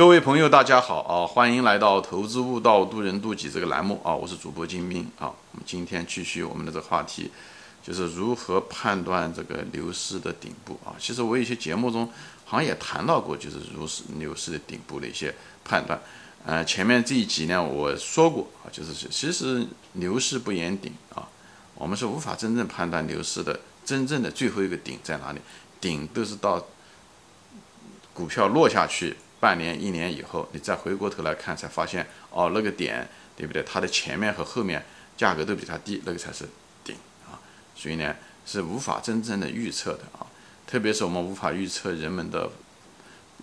各位朋友，大家好啊！欢迎来到《投资悟道，渡人渡己》这个栏目啊！我是主播金兵啊！我们今天继续我们的这个话题，就是如何判断这个牛市的顶部啊！其实我有些节目中好像也谈到过，就是如是牛市的顶部的一些判断。呃，前面这一集呢，我说过啊，就是其实牛市不言顶啊，我们是无法真正判断牛市的真正的最后一个顶在哪里，顶都是到股票落下去。半年、一年以后，你再回过头来看，才发现哦，那个点，对不对？它的前面和后面价格都比它低，那个才是顶啊。所以呢，是无法真正的预测的啊。特别是我们无法预测人们的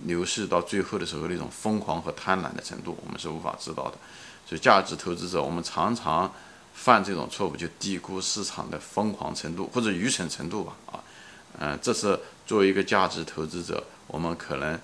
牛市到最后的时候那种疯狂和贪婪的程度，我们是无法知道的。所以，价值投资者我们常常犯这种错误，就低估市场的疯狂程度或者愚蠢程度吧啊。嗯，这是作为一个价值投资者，我们可能。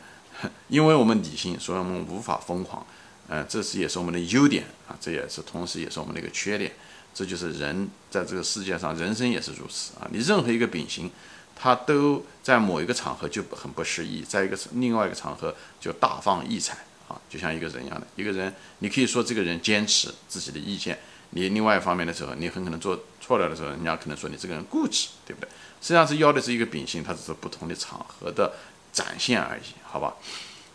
因为我们理性，所以我们无法疯狂，呃，这是也是我们的优点啊，这也是同时也是我们的一个缺点。这就是人在这个世界上，人生也是如此啊。你任何一个秉性，它都在某一个场合就很不适宜，在一个另外一个场合就大放异彩啊，就像一个人一样的。一个人，你可以说这个人坚持自己的意见，你另外一方面的时候，你很可能做错了的时候，人家可能说你这个人固执，对不对？实际上是要的是一个秉性，它只是不同的场合的。展现而已，好吧。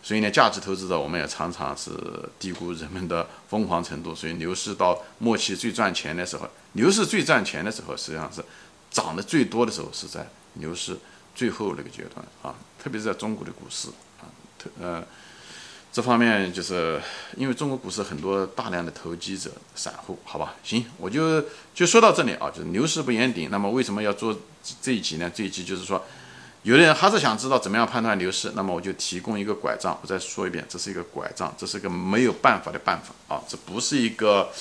所以呢，价值投资者我们也常常是低估人们的疯狂程度。所以牛市到末期最赚钱的时候，牛市最赚钱的时候，实际上是涨得最多的时候，是在牛市最后那个阶段啊。特别是在中国的股市啊，特呃这方面就是因为中国股市很多大量的投机者、散户，好吧。行，我就就说到这里啊，就是牛市不言顶。那么为什么要做这一集呢？这一集就是说。有的人还是想知道怎么样判断牛市，那么我就提供一个拐杖。我再说一遍，这是一个拐杖，这是个没有办法的办法啊！这不是一个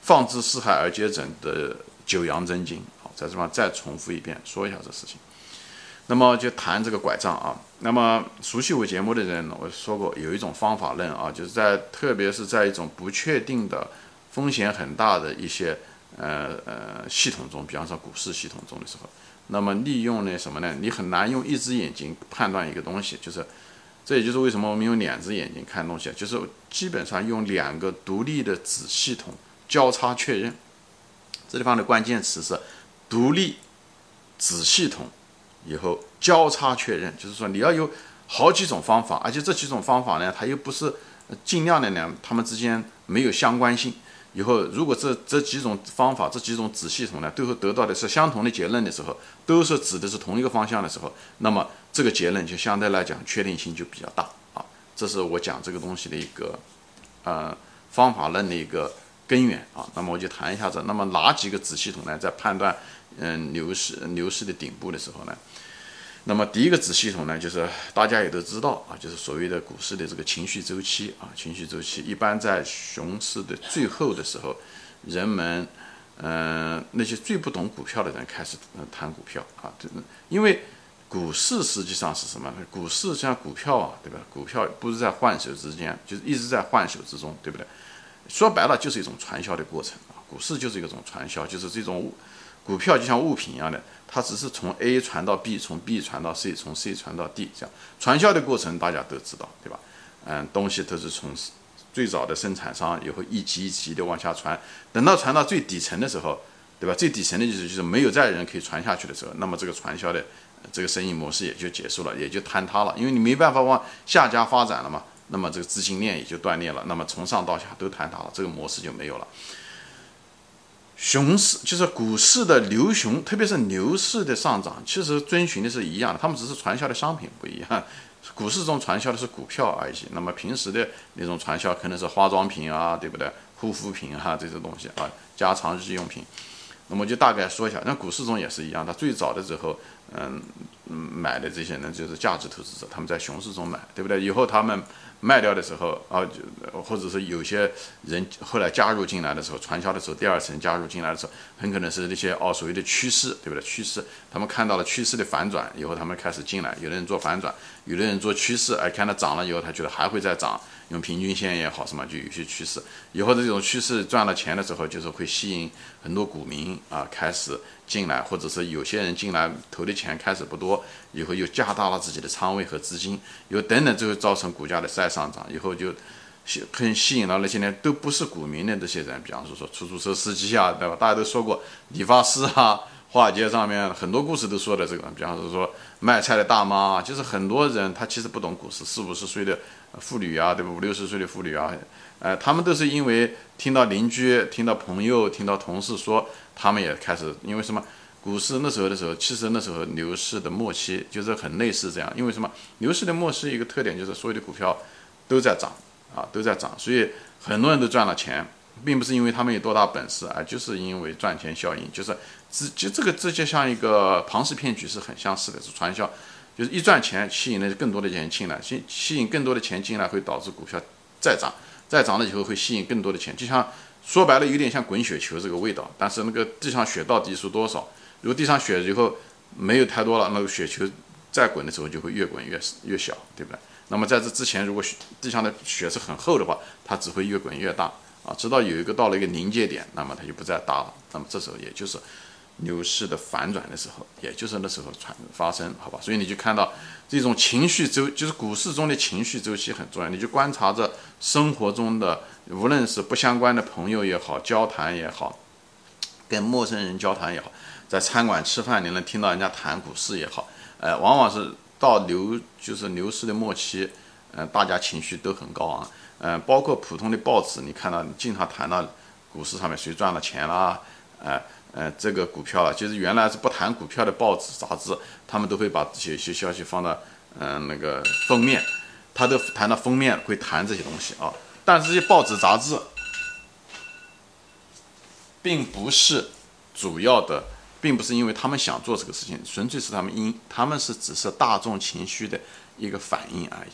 放之四海而皆准的九阳真经。好，在这方再重复一遍，说一下这事情。那么就谈这个拐杖啊。那么熟悉我节目的人，我说过有一种方法论啊，就是在特别是在一种不确定的、风险很大的一些呃呃系统中，比方说股市系统中的时候。那么利用呢什么呢？你很难用一只眼睛判断一个东西，就是这也就是为什么我们用两只眼睛看东西，就是基本上用两个独立的子系统交叉确认。这地方的关键词是独立子系统以后交叉确认，就是说你要有好几种方法，而且这几种方法呢，它又不是尽量的呢，它们之间没有相关性。以后，如果这这几种方法、这几种子系统呢，最后得到的是相同的结论的时候，都是指的是同一个方向的时候，那么这个结论就相对来讲确定性就比较大啊。这是我讲这个东西的一个呃方法论的一个根源啊。那么我就谈一下子，那么哪几个子系统呢，在判断嗯牛市牛市的顶部的时候呢？那么第一个子系统呢，就是大家也都知道啊，就是所谓的股市的这个情绪周期啊，情绪周期一般在熊市的最后的时候，人们，嗯，那些最不懂股票的人开始谈股票啊，这因为股市实际上是什么呢？股市像股票啊，对吧？股票不是在换手之间，就是一直在换手之中，对不对？说白了就是一种传销的过程啊，股市就是一种传销，就是这种。股票就像物品一样的，它只是从 A 传到 B，从 B 传到 C，从 C 传到 D，这样传销的过程大家都知道，对吧？嗯，东西都是从最早的生产商，以后一级一级的往下传，等到传到最底层的时候，对吧？最底层的就是就是没有再人可以传下去的时候，那么这个传销的这个生意模式也就结束了，也就坍塌了，因为你没办法往下家发展了嘛，那么这个资金链也就断裂了，那么从上到下都坍塌了，这个模式就没有了。熊市就是股市的牛熊，特别是牛市的上涨，其实遵循的是一样的，他们只是传销的商品不一样。股市中传销的是股票而已，那么平时的那种传销可能是化妆品啊，对不对？护肤品啊这些东西啊，家常日用品。那么就大概说一下，那股市中也是一样，他最早的时候，嗯买的这些人就是价值投资者，他们在熊市中买，对不对？以后他们。卖掉的时候啊，就或者是有些人后来加入进来的时候，传销的时候，第二层加入进来的时候，很可能是那些哦所谓的趋势，对不对？趋势，他们看到了趋势的反转以后，他们开始进来。有的人做反转，有的人做趋势，哎，看到涨了以后，他觉得还会再涨，用平均线也好什么，就有些趋势。以后这种趋势赚了钱的时候，就是会吸引很多股民啊开始进来，或者是有些人进来投的钱开始不多，以后又加大了自己的仓位和资金，又等等，最后造成股价的再。上涨，以后就吸很吸引了那些呢都不是股民的这些人，比方说说出租车司机啊，对吧？大家都说过理发师啊，华尔街上面很多故事都说的这个，比方说说卖菜的大妈，就是很多人他其实不懂股市，四五十岁的妇女啊，对吧？五六十岁的妇女啊，呃，他们都是因为听到邻居、听到朋友、听到同事说，他们也开始因为什么？股市那时候的时候，其实那时候牛市的末期就是很类似这样，因为什么？牛市的末期一个特点就是所有的股票都在涨啊，都在涨，所以很多人都赚了钱，并不是因为他们有多大本事啊，就是因为赚钱效应，就是只就这个这就像一个庞氏骗局是很相似的，是传销，就是一赚钱吸引了更多的钱进来，吸吸引更多的钱进来会导致股票再涨，再涨了以后会吸引更多的钱，就像说白了有点像滚雪球这个味道，但是那个地上雪到底是多少？如果地上雪以后没有太多了，那个雪球再滚的时候就会越滚越越小，对不对？那么在这之前，如果雪地上的雪是很厚的话，它只会越滚越大啊，直到有一个到了一个临界点，那么它就不再大了。那么这时候也就是牛市的反转的时候，也就是那时候传发生，好吧？所以你就看到这种情绪周，就是股市中的情绪周期很重要。你就观察着生活中的，无论是不相关的朋友也好，交谈也好，跟陌生人交谈也好。在餐馆吃饭，你能听到人家谈股市也好，呃，往往是到牛就是牛市的末期，嗯，大家情绪都很高昂，嗯，包括普通的报纸，你看到经常谈到股市上面谁赚了钱啦，呃，呃，这个股票啊，就是原来是不谈股票的报纸杂志，他们都会把这些消息放到嗯那个封面，他都谈到封面会谈这些东西啊，但是这些报纸杂志并不是主要的。并不是因为他们想做这个事情，纯粹是他们因他们是只是大众情绪的一个反应而已，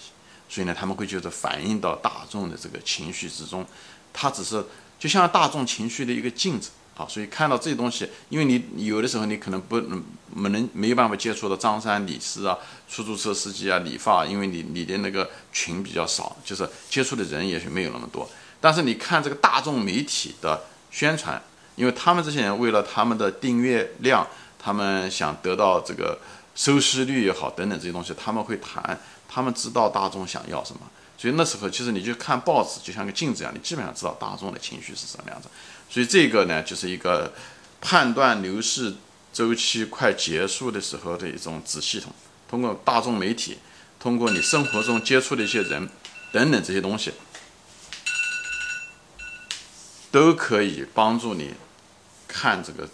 所以呢，他们会觉得反映到大众的这个情绪之中，它只是就像大众情绪的一个镜子啊。所以看到这些东西，因为你有的时候你可能不能没能没有办法接触到张三李四啊、出租车司机啊、理发，因为你你的那个群比较少，就是接触的人也许没有那么多。但是你看这个大众媒体的宣传。因为他们这些人为了他们的订阅量，他们想得到这个收视率也好，等等这些东西，他们会谈，他们知道大众想要什么，所以那时候其实你就看报纸，就像个镜子一样，你基本上知道大众的情绪是什么样子。所以这个呢，就是一个判断牛市周期快结束的时候的一种子系统，通过大众媒体，通过你生活中接触的一些人等等这些东西，都可以帮助你。看这个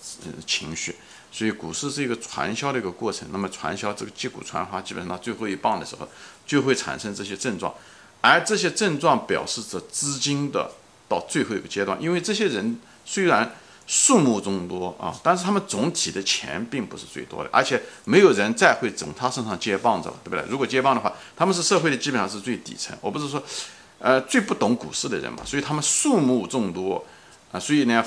情绪，所以股市是一个传销的一个过程。那么传销这个击鼓传花，基本上到最后一棒的时候，就会产生这些症状，而这些症状表示着资金的到最后一个阶段。因为这些人虽然数目众多啊，但是他们总体的钱并不是最多的，而且没有人再会从他身上接棒子了，对不对？如果接棒的话，他们是社会的基本上是最底层。我不是说，呃，最不懂股市的人嘛，所以他们数目众多啊，所以呢。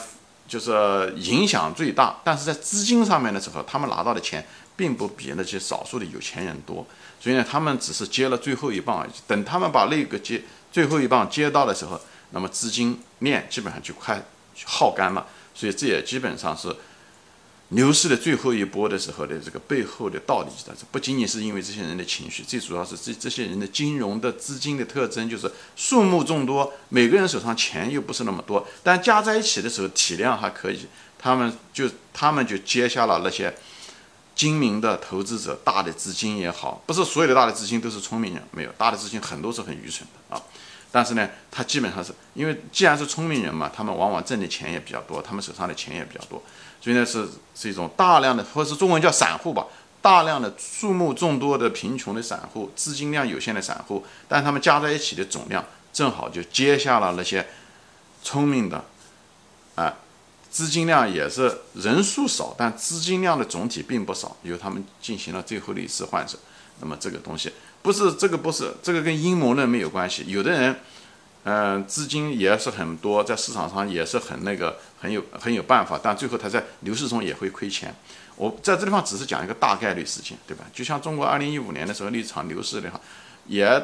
就是影响最大，但是在资金上面的时候，他们拿到的钱并不比那些少数的有钱人多，所以呢，他们只是接了最后一棒而已。等他们把那个接最后一棒接到的时候，那么资金链基本上就快耗干了，所以这也基本上是。牛市的最后一波的时候的这个背后的道理是，不仅仅是因为这些人的情绪，最主要是这这些人的金融的资金的特征，就是数目众多，每个人手上钱又不是那么多，但加在一起的时候体量还可以，他们就他们就接下了那些精明的投资者，大的资金也好，不是所有的大的资金都是聪明人，没有大的资金很多是很愚蠢的啊。但是呢，他基本上是因为既然是聪明人嘛，他们往往挣的钱也比较多，他们手上的钱也比较多，所以呢是是一种大量的，或是中文叫散户吧，大量的数目众多的贫穷的散户，资金量有限的散户，但他们加在一起的总量正好就接下了那些聪明的，啊，资金量也是人数少，但资金量的总体并不少，由他们进行了最后的一次换手，那么这个东西。不是这个，不是这个，跟阴谋论没有关系。有的人，嗯，资金也是很多，在市场上也是很那个，很有很有办法，但最后他在牛市中也会亏钱。我在这地方只是讲一个大概率事情，对吧？就像中国二零一五年的时候那场牛市的话，也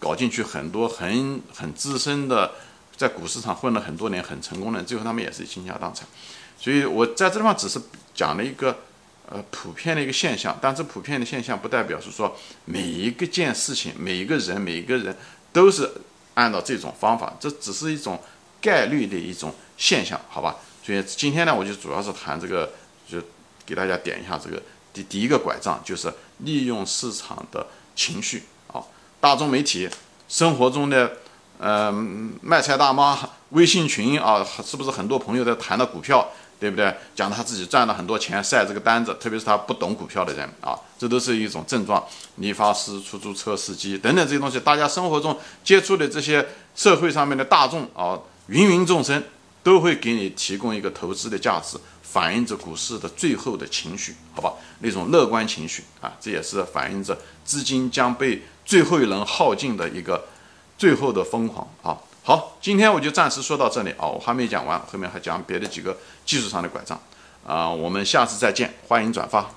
搞进去很多很很资深的，在股市上混了很多年很成功的，最后他们也是倾家荡产。所以我在这地方只是讲了一个。呃，普遍的一个现象，但这普遍的现象不代表是说每一个件事情、每一个人、每一个人都是按照这种方法，这只是一种概率的一种现象，好吧？所以今天呢，我就主要是谈这个，就给大家点一下这个第第一个拐杖，就是利用市场的情绪啊，大众媒体生活中的。呃，卖菜大妈微信群啊，是不是很多朋友在谈的股票，对不对？讲他自己赚了很多钱，晒这个单子，特别是他不懂股票的人啊，这都是一种症状。理发师、出租车司机等等这些东西，大家生活中接触的这些社会上面的大众啊，芸芸众生都会给你提供一个投资的价值，反映着股市的最后的情绪，好吧？那种乐观情绪啊，这也是反映着资金将被最后一轮耗尽的一个。最后的疯狂啊！好，今天我就暂时说到这里啊，我还没讲完，后面还讲别的几个技术上的拐杖啊，我们下次再见，欢迎转发。